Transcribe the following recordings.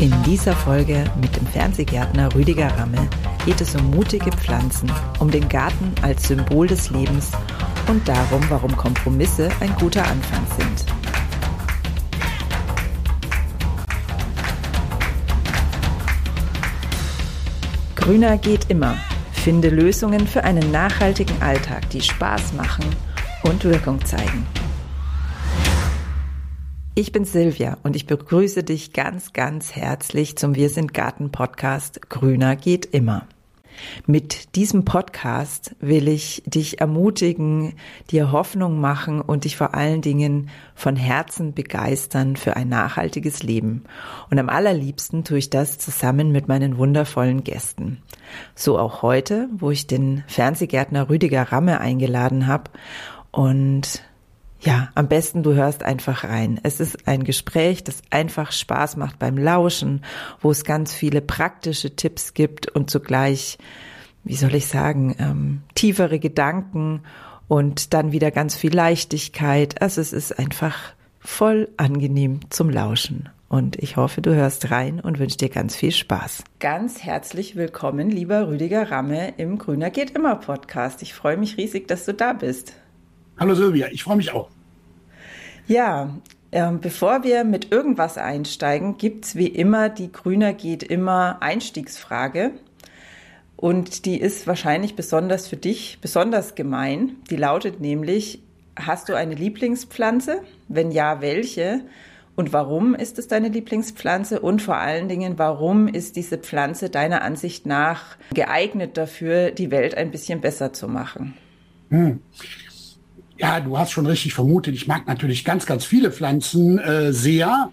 In dieser Folge mit dem Fernsehgärtner Rüdiger Ramme geht es um mutige Pflanzen, um den Garten als Symbol des Lebens und darum, warum Kompromisse ein guter Anfang sind. Grüner geht immer. Finde Lösungen für einen nachhaltigen Alltag, die Spaß machen und Wirkung zeigen. Ich bin Silvia und ich begrüße dich ganz, ganz herzlich zum Wir sind Garten Podcast Grüner geht immer. Mit diesem Podcast will ich dich ermutigen, dir Hoffnung machen und dich vor allen Dingen von Herzen begeistern für ein nachhaltiges Leben. Und am allerliebsten tue ich das zusammen mit meinen wundervollen Gästen. So auch heute, wo ich den Fernsehgärtner Rüdiger Ramme eingeladen habe und ja, am besten du hörst einfach rein. Es ist ein Gespräch, das einfach Spaß macht beim Lauschen, wo es ganz viele praktische Tipps gibt und zugleich, wie soll ich sagen, ähm, tiefere Gedanken und dann wieder ganz viel Leichtigkeit. Also es ist einfach voll angenehm zum Lauschen. Und ich hoffe, du hörst rein und wünsche dir ganz viel Spaß. Ganz herzlich willkommen, lieber Rüdiger Ramme im Grüner geht immer Podcast. Ich freue mich riesig, dass du da bist. Hallo Silvia, ich freue mich auch. Ja, äh, bevor wir mit irgendwas einsteigen, gibt es wie immer die Grüner geht immer Einstiegsfrage. Und die ist wahrscheinlich besonders für dich besonders gemein. Die lautet nämlich, hast du eine Lieblingspflanze? Wenn ja, welche? Und warum ist es deine Lieblingspflanze? Und vor allen Dingen, warum ist diese Pflanze deiner Ansicht nach geeignet dafür, die Welt ein bisschen besser zu machen? Hm. Ja, du hast schon richtig vermutet. Ich mag natürlich ganz, ganz viele Pflanzen äh, sehr.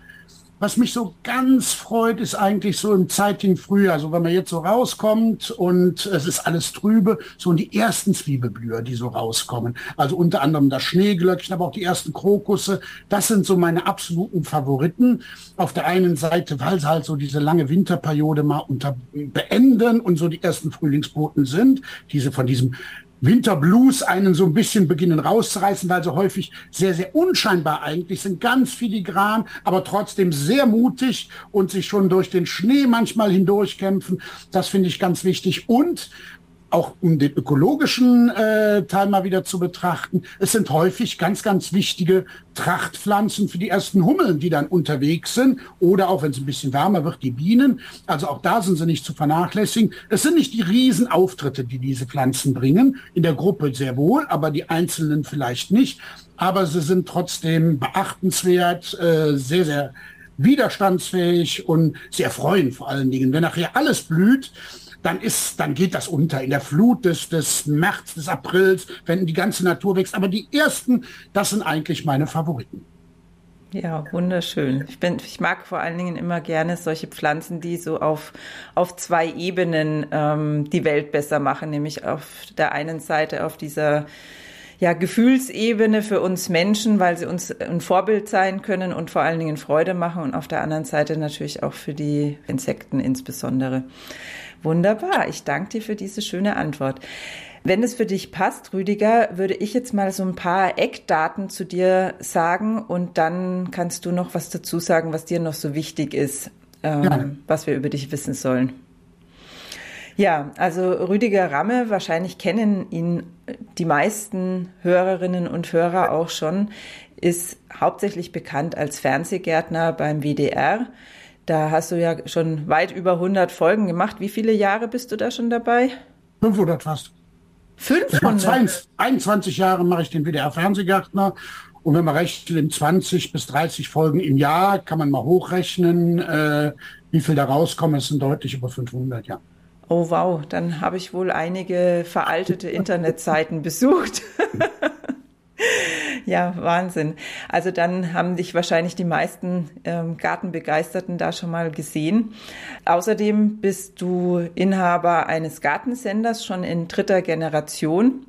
Was mich so ganz freut, ist eigentlich so im zeitigen Frühjahr, also wenn man jetzt so rauskommt und es ist alles trübe, so die ersten Zwiebelblüher, die so rauskommen. Also unter anderem das Schneeglöckchen, aber auch die ersten Krokusse. Das sind so meine absoluten Favoriten. Auf der einen Seite, weil sie halt so diese lange Winterperiode mal unter beenden und so die ersten Frühlingsboten sind, diese von diesem Winterblues einen so ein bisschen beginnen rauszureißen, weil sie häufig sehr, sehr unscheinbar eigentlich sind, ganz filigran, aber trotzdem sehr mutig und sich schon durch den Schnee manchmal hindurchkämpfen. Das finde ich ganz wichtig. Und auch um den ökologischen äh, Teil mal wieder zu betrachten, es sind häufig ganz, ganz wichtige Trachtpflanzen für die ersten Hummeln, die dann unterwegs sind oder auch wenn es ein bisschen wärmer wird, die Bienen. Also auch da sind sie nicht zu vernachlässigen. Es sind nicht die Riesenauftritte, die diese Pflanzen bringen, in der Gruppe sehr wohl, aber die einzelnen vielleicht nicht. Aber sie sind trotzdem beachtenswert, äh, sehr, sehr widerstandsfähig und sie erfreuen vor allen Dingen. Wenn nachher alles blüht, dann ist, dann geht das unter in der Flut des, des März, des Aprils, wenn die ganze Natur wächst. Aber die ersten, das sind eigentlich meine Favoriten. Ja, wunderschön. Ich, bin, ich mag vor allen Dingen immer gerne solche Pflanzen, die so auf, auf zwei Ebenen ähm, die Welt besser machen, nämlich auf der einen Seite auf dieser ja, Gefühlsebene für uns Menschen, weil sie uns ein Vorbild sein können und vor allen Dingen Freude machen und auf der anderen Seite natürlich auch für die Insekten insbesondere. Wunderbar. Ich danke dir für diese schöne Antwort. Wenn es für dich passt, Rüdiger, würde ich jetzt mal so ein paar Eckdaten zu dir sagen und dann kannst du noch was dazu sagen, was dir noch so wichtig ist, ähm, ja. was wir über dich wissen sollen. Ja, also Rüdiger Ramme, wahrscheinlich kennen ihn die meisten Hörerinnen und Hörer auch schon, ist hauptsächlich bekannt als Fernsehgärtner beim WDR. Da hast du ja schon weit über 100 Folgen gemacht. Wie viele Jahre bist du da schon dabei? 500 fast. 500? 21 Jahre mache ich den WDR-Fernsehgärtner. Und wenn man rechnet, in 20 bis 30 Folgen im Jahr, kann man mal hochrechnen, äh, wie viel da rauskommen. Es sind deutlich über 500, ja. Oh wow, dann habe ich wohl einige veraltete Internetseiten besucht. Ja, Wahnsinn. Also dann haben dich wahrscheinlich die meisten ähm, Gartenbegeisterten da schon mal gesehen. Außerdem bist du Inhaber eines Gartensenders schon in dritter Generation.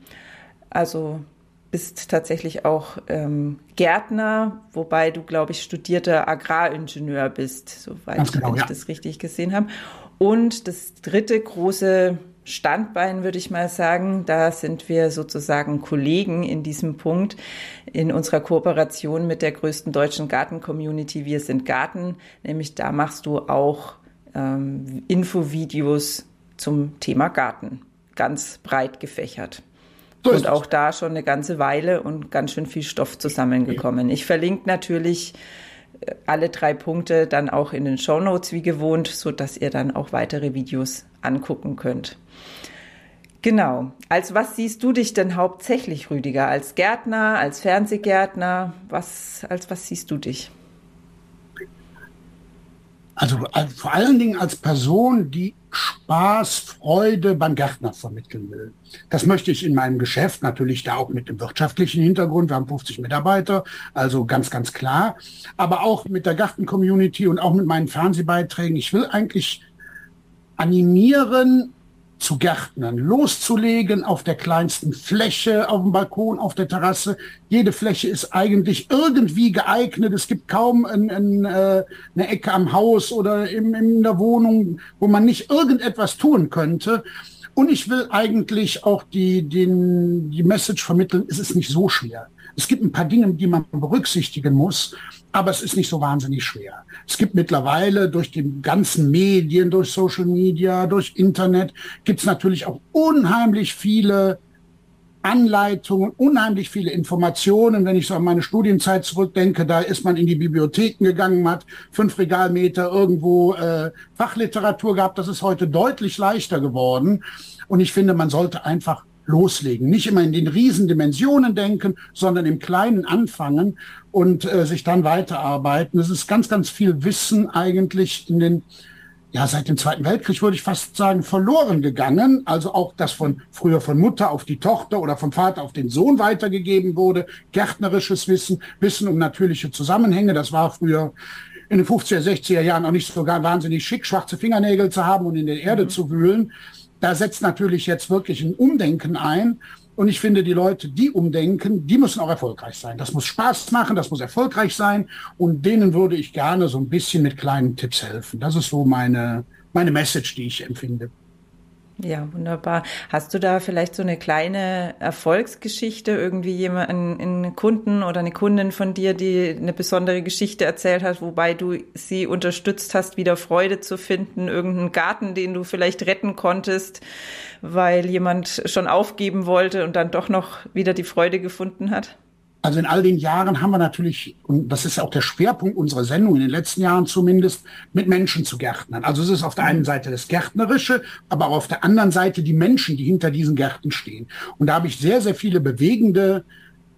Also bist tatsächlich auch ähm, Gärtner, wobei du, glaube ich, studierter Agraringenieur bist, soweit genau, ich ja. das richtig gesehen habe. Und das dritte große Standbein, würde ich mal sagen. Da sind wir sozusagen Kollegen in diesem Punkt in unserer Kooperation mit der größten deutschen Garten-Community. Wir sind Garten, nämlich da machst du auch ähm, Infovideos zum Thema Garten, ganz breit gefächert. So und auch da schon eine ganze Weile und ganz schön viel Stoff zusammengekommen. Ich verlinke natürlich äh, alle drei Punkte dann auch in den Show Notes wie gewohnt, so dass ihr dann auch weitere Videos angucken könnt. Genau. Als was siehst du dich denn hauptsächlich, Rüdiger? Als Gärtner, als Fernsehgärtner? Was, als was siehst du dich? Also, also vor allen Dingen als Person, die Spaß, Freude beim Gärtner vermitteln will. Das möchte ich in meinem Geschäft natürlich da auch mit dem wirtschaftlichen Hintergrund. Wir haben 50 Mitarbeiter, also ganz, ganz klar. Aber auch mit der Garten-Community und auch mit meinen Fernsehbeiträgen. Ich will eigentlich animieren, zu Gärtnern, loszulegen auf der kleinsten Fläche, auf dem Balkon, auf der Terrasse. Jede Fläche ist eigentlich irgendwie geeignet. Es gibt kaum ein, ein, äh, eine Ecke am Haus oder in, in der Wohnung, wo man nicht irgendetwas tun könnte. Und ich will eigentlich auch die, den, die Message vermitteln, es ist nicht so schwer. Es gibt ein paar Dinge, die man berücksichtigen muss, aber es ist nicht so wahnsinnig schwer. Es gibt mittlerweile durch die ganzen Medien, durch Social Media, durch Internet, gibt es natürlich auch unheimlich viele Anleitungen, unheimlich viele Informationen. Wenn ich so an meine Studienzeit zurückdenke, da ist man in die Bibliotheken gegangen, hat fünf Regalmeter irgendwo äh, Fachliteratur gehabt. Das ist heute deutlich leichter geworden. Und ich finde, man sollte einfach loslegen. Nicht immer in den Riesendimensionen denken, sondern im Kleinen anfangen und äh, sich dann weiterarbeiten. Es ist ganz, ganz viel Wissen eigentlich in den ja, seit dem Zweiten Weltkrieg würde ich fast sagen, verloren gegangen. Also auch das von früher von Mutter auf die Tochter oder vom Vater auf den Sohn weitergegeben wurde. Gärtnerisches Wissen, Wissen um natürliche Zusammenhänge. Das war früher in den 50er, 60er Jahren auch nicht so wahnsinnig schick, schwarze Fingernägel zu haben und in der Erde mhm. zu wühlen da setzt natürlich jetzt wirklich ein Umdenken ein. Und ich finde, die Leute, die umdenken, die müssen auch erfolgreich sein. Das muss Spaß machen, das muss erfolgreich sein. Und denen würde ich gerne so ein bisschen mit kleinen Tipps helfen. Das ist so meine, meine Message, die ich empfinde. Ja, wunderbar. Hast du da vielleicht so eine kleine Erfolgsgeschichte, irgendwie jemanden, einen Kunden oder eine Kundin von dir, die eine besondere Geschichte erzählt hat, wobei du sie unterstützt hast, wieder Freude zu finden, irgendeinen Garten, den du vielleicht retten konntest, weil jemand schon aufgeben wollte und dann doch noch wieder die Freude gefunden hat? Also in all den Jahren haben wir natürlich, und das ist auch der Schwerpunkt unserer Sendung, in den letzten Jahren zumindest, mit Menschen zu gärtnern. Also es ist auf der einen Seite das Gärtnerische, aber auch auf der anderen Seite die Menschen, die hinter diesen Gärten stehen. Und da habe ich sehr, sehr viele bewegende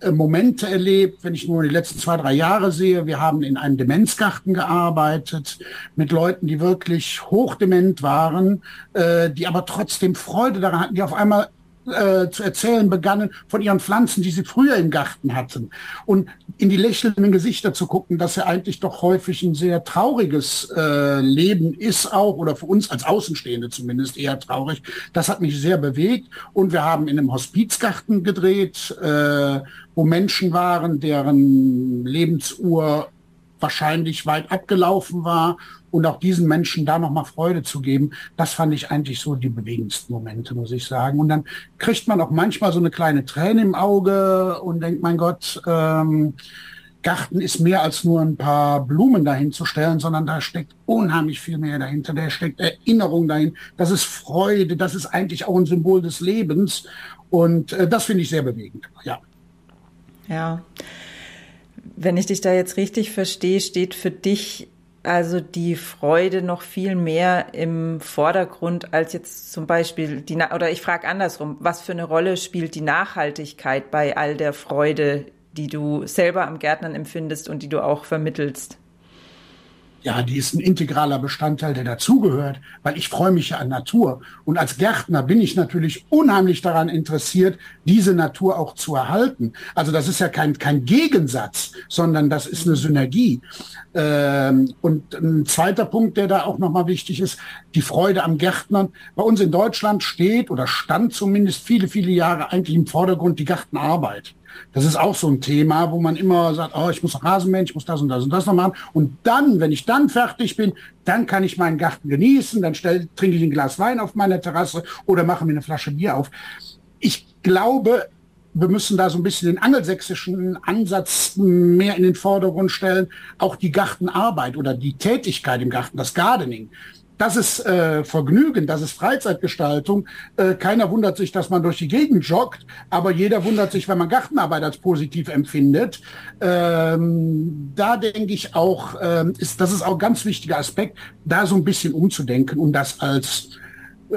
äh, Momente erlebt, wenn ich nur die letzten zwei, drei Jahre sehe. Wir haben in einem Demenzgarten gearbeitet mit Leuten, die wirklich hochdement waren, äh, die aber trotzdem Freude daran hatten, die auf einmal äh, zu erzählen begannen von ihren Pflanzen, die sie früher im Garten hatten. Und in die lächelnden Gesichter zu gucken, dass ja eigentlich doch häufig ein sehr trauriges äh, Leben ist auch, oder für uns als Außenstehende zumindest eher traurig. Das hat mich sehr bewegt. Und wir haben in einem Hospizgarten gedreht, äh, wo Menschen waren, deren Lebensuhr wahrscheinlich weit abgelaufen war und auch diesen Menschen da nochmal Freude zu geben, das fand ich eigentlich so die bewegendsten Momente, muss ich sagen. Und dann kriegt man auch manchmal so eine kleine Träne im Auge und denkt, mein Gott, ähm, Garten ist mehr als nur ein paar Blumen dahin zu stellen, sondern da steckt unheimlich viel mehr dahinter. Da steckt Erinnerung dahin. Das ist Freude. Das ist eigentlich auch ein Symbol des Lebens. Und äh, das finde ich sehr bewegend. Ja. Ja. Wenn ich dich da jetzt richtig verstehe, steht für dich also die Freude noch viel mehr im Vordergrund als jetzt zum Beispiel die, oder ich frage andersrum, was für eine Rolle spielt die Nachhaltigkeit bei all der Freude, die du selber am Gärtnern empfindest und die du auch vermittelst? Ja, die ist ein integraler Bestandteil, der dazugehört, weil ich freue mich ja an Natur. Und als Gärtner bin ich natürlich unheimlich daran interessiert, diese Natur auch zu erhalten. Also das ist ja kein, kein Gegensatz, sondern das ist eine Synergie. Ähm, und ein zweiter Punkt, der da auch nochmal wichtig ist, die Freude am Gärtnern. Bei uns in Deutschland steht oder stand zumindest viele, viele Jahre eigentlich im Vordergrund die Gartenarbeit. Das ist auch so ein Thema, wo man immer sagt, oh, ich muss Rasenmähen, ich muss das und das und das noch machen. Und dann, wenn ich dann fertig bin, dann kann ich meinen Garten genießen, dann stell, trinke ich ein Glas Wein auf meiner Terrasse oder mache mir eine Flasche Bier auf. Ich glaube, wir müssen da so ein bisschen den angelsächsischen Ansatz mehr in den Vordergrund stellen. Auch die Gartenarbeit oder die Tätigkeit im Garten, das Gardening. Das ist äh, Vergnügen, das ist Freizeitgestaltung. Äh, keiner wundert sich, dass man durch die Gegend joggt, aber jeder wundert sich, wenn man Gartenarbeit als positiv empfindet. Ähm, da denke ich auch, ähm, ist, das ist auch ein ganz wichtiger Aspekt, da so ein bisschen umzudenken und das als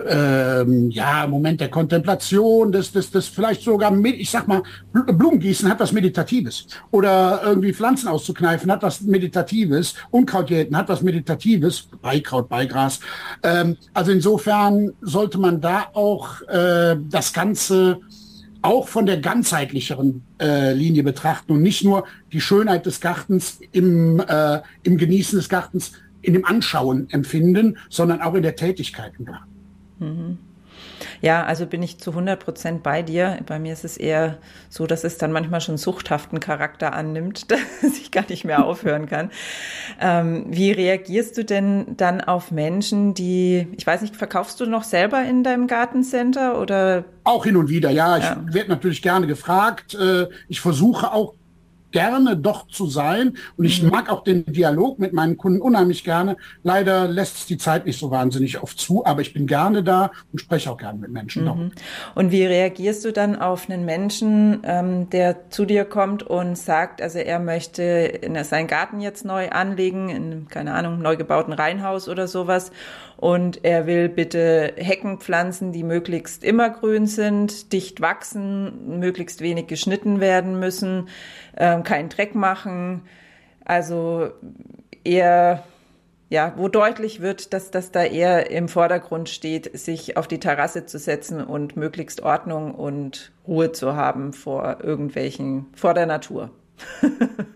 ähm, ja, Moment der Kontemplation, das, das, das vielleicht sogar, ich sag mal, Blumengießen hat was Meditatives. Oder irgendwie Pflanzen auszukneifen hat was Meditatives. Unkraut jäten hat was Meditatives. Beikraut, Beigras. Ähm, also insofern sollte man da auch äh, das Ganze auch von der ganzheitlicheren äh, Linie betrachten und nicht nur die Schönheit des Gartens im, äh, im Genießen des Gartens, in dem Anschauen empfinden, sondern auch in der Tätigkeit im Garten. Mhm. Ja, also bin ich zu 100 Prozent bei dir. Bei mir ist es eher so, dass es dann manchmal schon suchthaften Charakter annimmt, dass ich gar nicht mehr aufhören kann. Ähm, wie reagierst du denn dann auf Menschen, die, ich weiß nicht, verkaufst du noch selber in deinem Gartencenter oder? Auch hin und wieder, ja. Ich ja. werde natürlich gerne gefragt. Äh, ich versuche auch gerne doch zu sein. Und ich mhm. mag auch den Dialog mit meinen Kunden unheimlich gerne. Leider lässt es die Zeit nicht so wahnsinnig oft zu, aber ich bin gerne da und spreche auch gerne mit Menschen. Mhm. Und wie reagierst du dann auf einen Menschen, ähm, der zu dir kommt und sagt, also er möchte in seinen Garten jetzt neu anlegen, in, keine Ahnung, neu gebauten Reihenhaus oder sowas und er will bitte Hecken pflanzen, die möglichst immer grün sind, dicht wachsen, möglichst wenig geschnitten werden müssen, ähm, keinen Dreck machen. Also eher, ja, wo deutlich wird, dass das da eher im Vordergrund steht, sich auf die Terrasse zu setzen und möglichst Ordnung und Ruhe zu haben vor irgendwelchen, vor der Natur.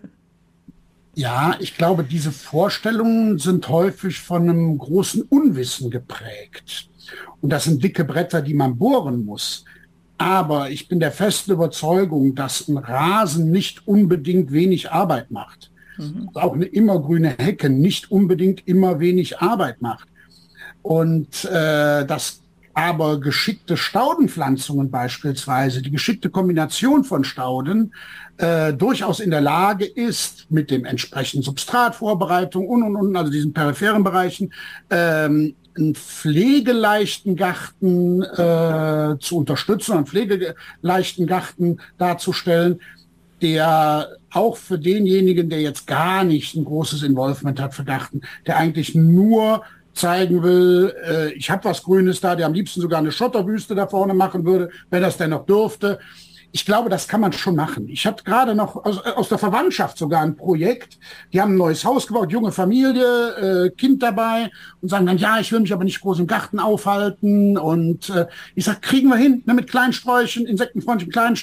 Ja, ich glaube, diese Vorstellungen sind häufig von einem großen Unwissen geprägt. Und das sind dicke Bretter, die man bohren muss. Aber ich bin der festen Überzeugung, dass ein Rasen nicht unbedingt wenig Arbeit macht. Mhm. Auch eine immergrüne Hecke nicht unbedingt immer wenig Arbeit macht. Und äh, das aber geschickte Staudenpflanzungen beispielsweise, die geschickte Kombination von Stauden, äh, durchaus in der Lage ist, mit dem entsprechenden Substratvorbereitung und, und, und, also diesen peripheren Bereichen, ähm, einen pflegeleichten Garten äh, zu unterstützen, einen pflegeleichten Garten darzustellen, der auch für denjenigen, der jetzt gar nicht ein großes Involvement hat für Garten, der eigentlich nur zeigen will, äh, ich habe was Grünes da, der am liebsten sogar eine Schotterwüste da vorne machen würde, wenn das denn noch dürfte ich glaube, das kann man schon machen. Ich hatte gerade noch aus, aus, der Verwandtschaft sogar ein Projekt. Die haben ein neues Haus gebaut, junge Familie, äh, Kind dabei und sagen dann, ja, ich will mich aber nicht groß im Garten aufhalten. Und äh, ich sag, kriegen wir hin, ne, mit kleinen Sträuchen, insektenfreundlichen kleinen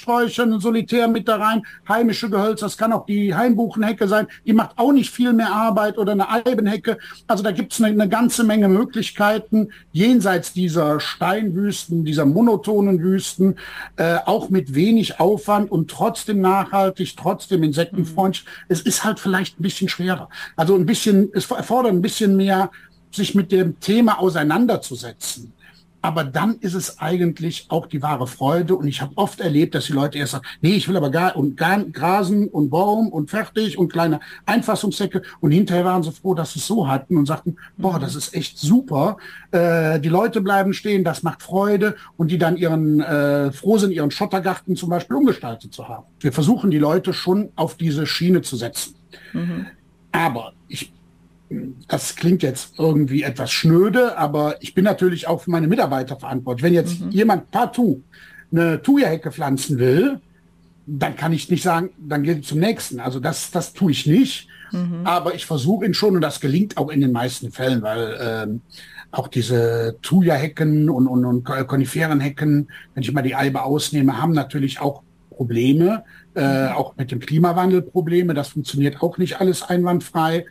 Solitär mit da rein, heimische Gehölze, das kann auch die Heimbuchenhecke sein. Die macht auch nicht viel mehr Arbeit oder eine Eibenhecke. Also da gibt's eine, eine ganze Menge Möglichkeiten, jenseits dieser Steinwüsten, dieser monotonen Wüsten, äh, auch mit wenig wenig Aufwand und trotzdem nachhaltig, trotzdem insektenfreundlich. Mhm. Es ist halt vielleicht ein bisschen schwerer. Also ein bisschen, es erfordert ein bisschen mehr, sich mit dem Thema auseinanderzusetzen. Aber dann ist es eigentlich auch die wahre Freude. Und ich habe oft erlebt, dass die Leute erst sagen, nee, ich will aber gar und gar Grasen und Baum und fertig und kleine Einfassungssäcke. Und hinterher waren sie froh, dass sie es so hatten und sagten, boah, das ist echt super. Äh, die Leute bleiben stehen, das macht Freude und die dann ihren äh, froh sind, ihren Schottergarten zum Beispiel umgestaltet zu haben. Wir versuchen die Leute schon auf diese Schiene zu setzen. Mhm. Aber ich das klingt jetzt irgendwie etwas schnöde, aber ich bin natürlich auch für meine Mitarbeiter verantwortlich. Wenn jetzt mhm. jemand partout eine Thuja-Hecke pflanzen will, dann kann ich nicht sagen, dann geht es zum nächsten. Also das, das tue ich nicht. Mhm. Aber ich versuche ihn schon und das gelingt auch in den meisten Fällen, weil ähm, auch diese Thuja-Hecken und, und, und Koniferenhecken, wenn ich mal die Eibe ausnehme, haben natürlich auch Probleme, äh, mhm. auch mit dem Klimawandel Probleme. Das funktioniert auch nicht alles einwandfrei.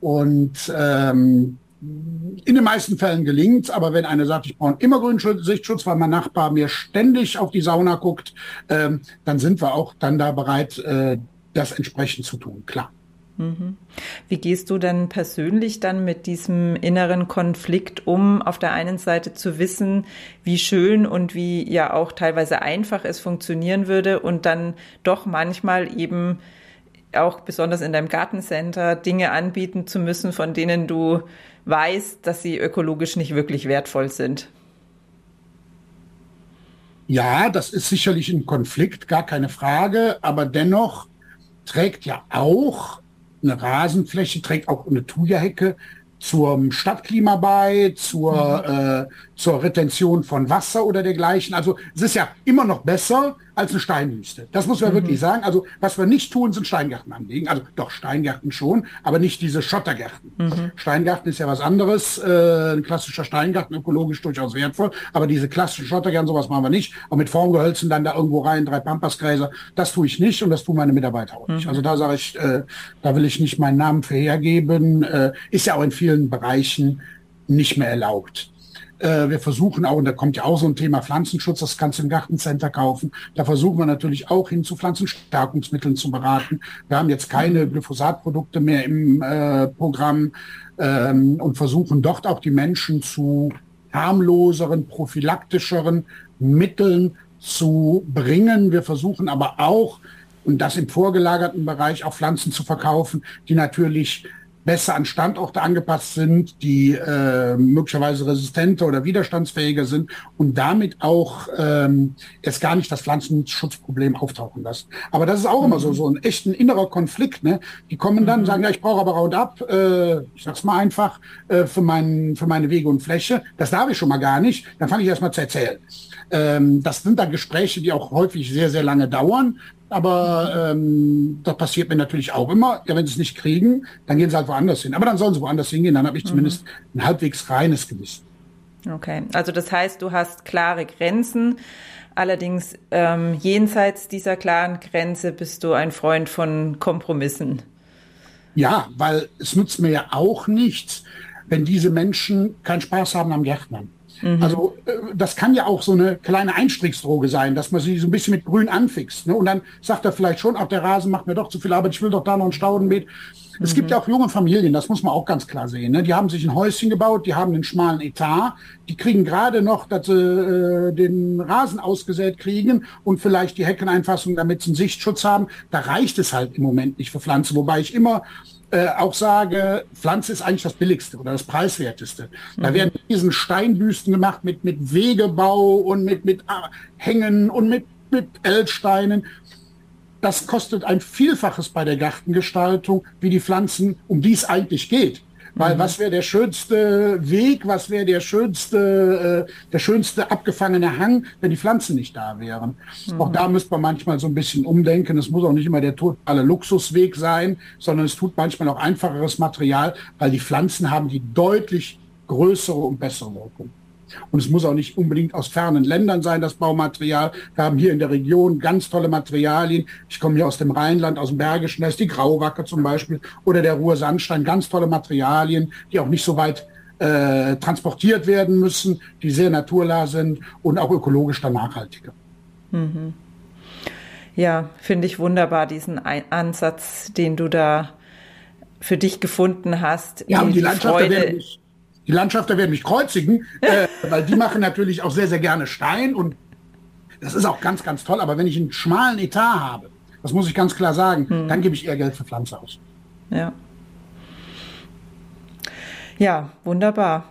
Und ähm, in den meisten Fällen gelingt aber wenn einer sagt, ich brauche immer grünen Sichtschutz, weil mein Nachbar mir ständig auf die Sauna guckt, ähm, dann sind wir auch dann da bereit, äh, das entsprechend zu tun, klar. Mhm. Wie gehst du denn persönlich dann mit diesem inneren Konflikt um, auf der einen Seite zu wissen, wie schön und wie ja auch teilweise einfach es funktionieren würde und dann doch manchmal eben auch besonders in deinem Gartencenter Dinge anbieten zu müssen, von denen du weißt, dass sie ökologisch nicht wirklich wertvoll sind? Ja, das ist sicherlich ein Konflikt, gar keine Frage, aber dennoch trägt ja auch eine Rasenfläche, trägt auch eine Thuja-Hecke zum Stadtklima bei, zur, mhm. äh, zur Retention von Wasser oder dergleichen. Also es ist ja immer noch besser, als eine Steinwüste. Das muss man mhm. wirklich sagen. Also was wir nicht tun, sind Steingärten anlegen. Also doch Steingärten schon, aber nicht diese Schottergärten. Mhm. Steingarten ist ja was anderes. Äh, ein klassischer Steingarten, ökologisch durchaus wertvoll. Aber diese klassischen Schottergärten, sowas machen wir nicht. Auch mit Formgehölzen dann da irgendwo rein, drei Pampasgräser. Das tue ich nicht und das tun meine Mitarbeiter auch nicht. Mhm. Also da sage ich, äh, da will ich nicht meinen Namen für hergeben. Äh, ist ja auch in vielen Bereichen nicht mehr erlaubt. Äh, wir versuchen auch, und da kommt ja auch so ein Thema Pflanzenschutz, das kannst du im Gartencenter kaufen. Da versuchen wir natürlich auch hin zu Pflanzenstärkungsmitteln zu beraten. Wir haben jetzt keine Glyphosatprodukte mehr im äh, Programm ähm, und versuchen dort auch die Menschen zu harmloseren, prophylaktischeren Mitteln zu bringen. Wir versuchen aber auch, und das im vorgelagerten Bereich, auch Pflanzen zu verkaufen, die natürlich besser an Standorte angepasst sind, die äh, möglicherweise resistenter oder widerstandsfähiger sind und damit auch ähm, erst gar nicht das Pflanzenschutzproblem auftauchen lassen. Aber das ist auch mhm. immer so, so ein echter innerer Konflikt. Ne? Die kommen dann, mhm. sagen, ja, ich brauche aber Roundup, äh, ich sag's mal einfach, äh, für, mein, für meine Wege und Fläche. Das darf ich schon mal gar nicht. Dann fange ich erst mal zu erzählen. Ähm, das sind dann Gespräche, die auch häufig sehr, sehr lange dauern, aber ähm, das passiert mir natürlich auch immer. Ja, wenn sie es nicht kriegen, dann gehen sie halt woanders hin. Aber dann sollen sie woanders hingehen. Dann habe ich mhm. zumindest ein halbwegs reines Gewissen. Okay, also das heißt, du hast klare Grenzen. Allerdings ähm, jenseits dieser klaren Grenze bist du ein Freund von Kompromissen. Ja, weil es nützt mir ja auch nichts, wenn diese Menschen keinen Spaß haben am Gärtnern. Mhm. Also äh, das kann ja auch so eine kleine Einstiegsdroge sein, dass man sie so ein bisschen mit Grün anfixt. Ne? Und dann sagt er vielleicht schon, auch der Rasen macht mir doch zu viel Arbeit, ich will doch da noch ein Staudenbeet. Mhm. Es gibt mhm. ja auch junge Familien, das muss man auch ganz klar sehen. Ne? Die haben sich ein Häuschen gebaut, die haben einen schmalen Etat, die kriegen gerade noch, dass sie äh, den Rasen ausgesät kriegen und vielleicht die Heckeneinfassung, damit sie einen Sichtschutz haben. Da reicht es halt im Moment nicht für Pflanzen, wobei ich immer äh, auch sage, Pflanze ist eigentlich das Billigste oder das Preiswerteste. Da mhm. werden diesen Steinbüsten gemacht mit, mit Wegebau und mit, mit ah, Hängen und mit, mit L-Steinen. Das kostet ein Vielfaches bei der Gartengestaltung, wie die Pflanzen, um die es eigentlich geht. Weil mhm. was wäre der schönste Weg, was wäre der schönste, äh, der schönste abgefangene Hang, wenn die Pflanzen nicht da wären. Mhm. Auch da müsste man manchmal so ein bisschen umdenken. Es muss auch nicht immer der totale Luxusweg sein, sondern es tut manchmal auch einfacheres Material, weil die Pflanzen haben die deutlich größere und bessere Wirkung. Und es muss auch nicht unbedingt aus fernen Ländern sein, das Baumaterial. Wir haben hier in der Region ganz tolle Materialien. Ich komme hier aus dem Rheinland, aus dem Bergischen, da ist die Grauwacke zum Beispiel oder der Ruhrsandstein, ganz tolle Materialien, die auch nicht so weit äh, transportiert werden müssen, die sehr naturnah sind und auch ökologisch dann nachhaltiger. Mhm. Ja, finde ich wunderbar, diesen Ansatz, den du da für dich gefunden hast. Ja, und die, die Landschaft, Freude, die Landschafter werden mich kreuzigen, äh, weil die machen natürlich auch sehr, sehr gerne Stein und das ist auch ganz, ganz toll. Aber wenn ich einen schmalen Etat habe, das muss ich ganz klar sagen, hm. dann gebe ich eher Geld für Pflanze aus. Ja. Ja, wunderbar.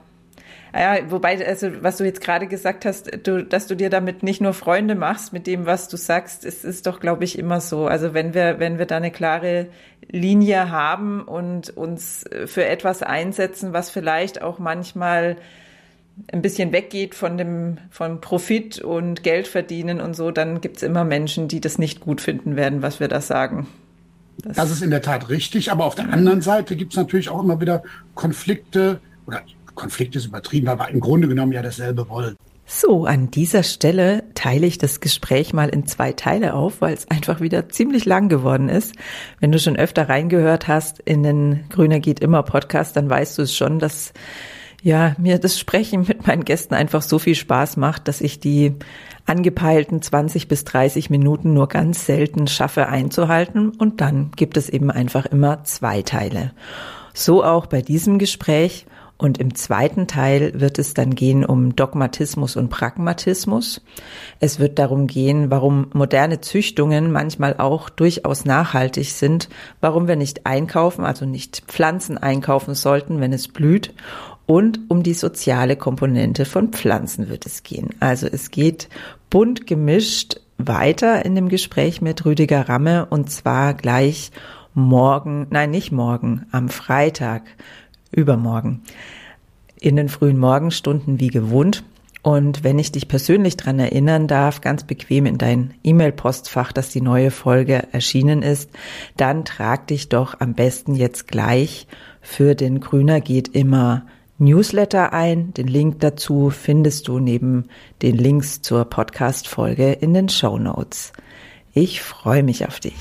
Ja, wobei, also was du jetzt gerade gesagt hast, du, dass du dir damit nicht nur Freunde machst mit dem, was du sagst, ist, ist doch, glaube ich, immer so. Also wenn wir, wenn wir da eine klare Linie haben und uns für etwas einsetzen, was vielleicht auch manchmal ein bisschen weggeht von dem von Profit und Geld verdienen und so, dann gibt's immer Menschen, die das nicht gut finden werden, was wir da sagen. Das, das ist in der Tat richtig, aber auf der anderen Seite gibt's natürlich auch immer wieder Konflikte oder Konflikt ist übertrieben, aber im Grunde genommen ja dasselbe wollen. So, an dieser Stelle teile ich das Gespräch mal in zwei Teile auf, weil es einfach wieder ziemlich lang geworden ist. Wenn du schon öfter reingehört hast in den Grüner geht immer Podcast, dann weißt du es schon, dass ja, mir das Sprechen mit meinen Gästen einfach so viel Spaß macht, dass ich die angepeilten 20 bis 30 Minuten nur ganz selten schaffe einzuhalten und dann gibt es eben einfach immer zwei Teile. So auch bei diesem Gespräch und im zweiten Teil wird es dann gehen um Dogmatismus und Pragmatismus. Es wird darum gehen, warum moderne Züchtungen manchmal auch durchaus nachhaltig sind, warum wir nicht einkaufen, also nicht Pflanzen einkaufen sollten, wenn es blüht. Und um die soziale Komponente von Pflanzen wird es gehen. Also es geht bunt gemischt weiter in dem Gespräch mit Rüdiger Ramme und zwar gleich morgen, nein, nicht morgen, am Freitag übermorgen in den frühen Morgenstunden wie gewohnt. Und wenn ich dich persönlich dran erinnern darf, ganz bequem in dein E-Mail-Postfach, dass die neue Folge erschienen ist, dann trag dich doch am besten jetzt gleich für den Grüner geht immer Newsletter ein. Den Link dazu findest du neben den Links zur Podcast-Folge in den Show Notes. Ich freue mich auf dich.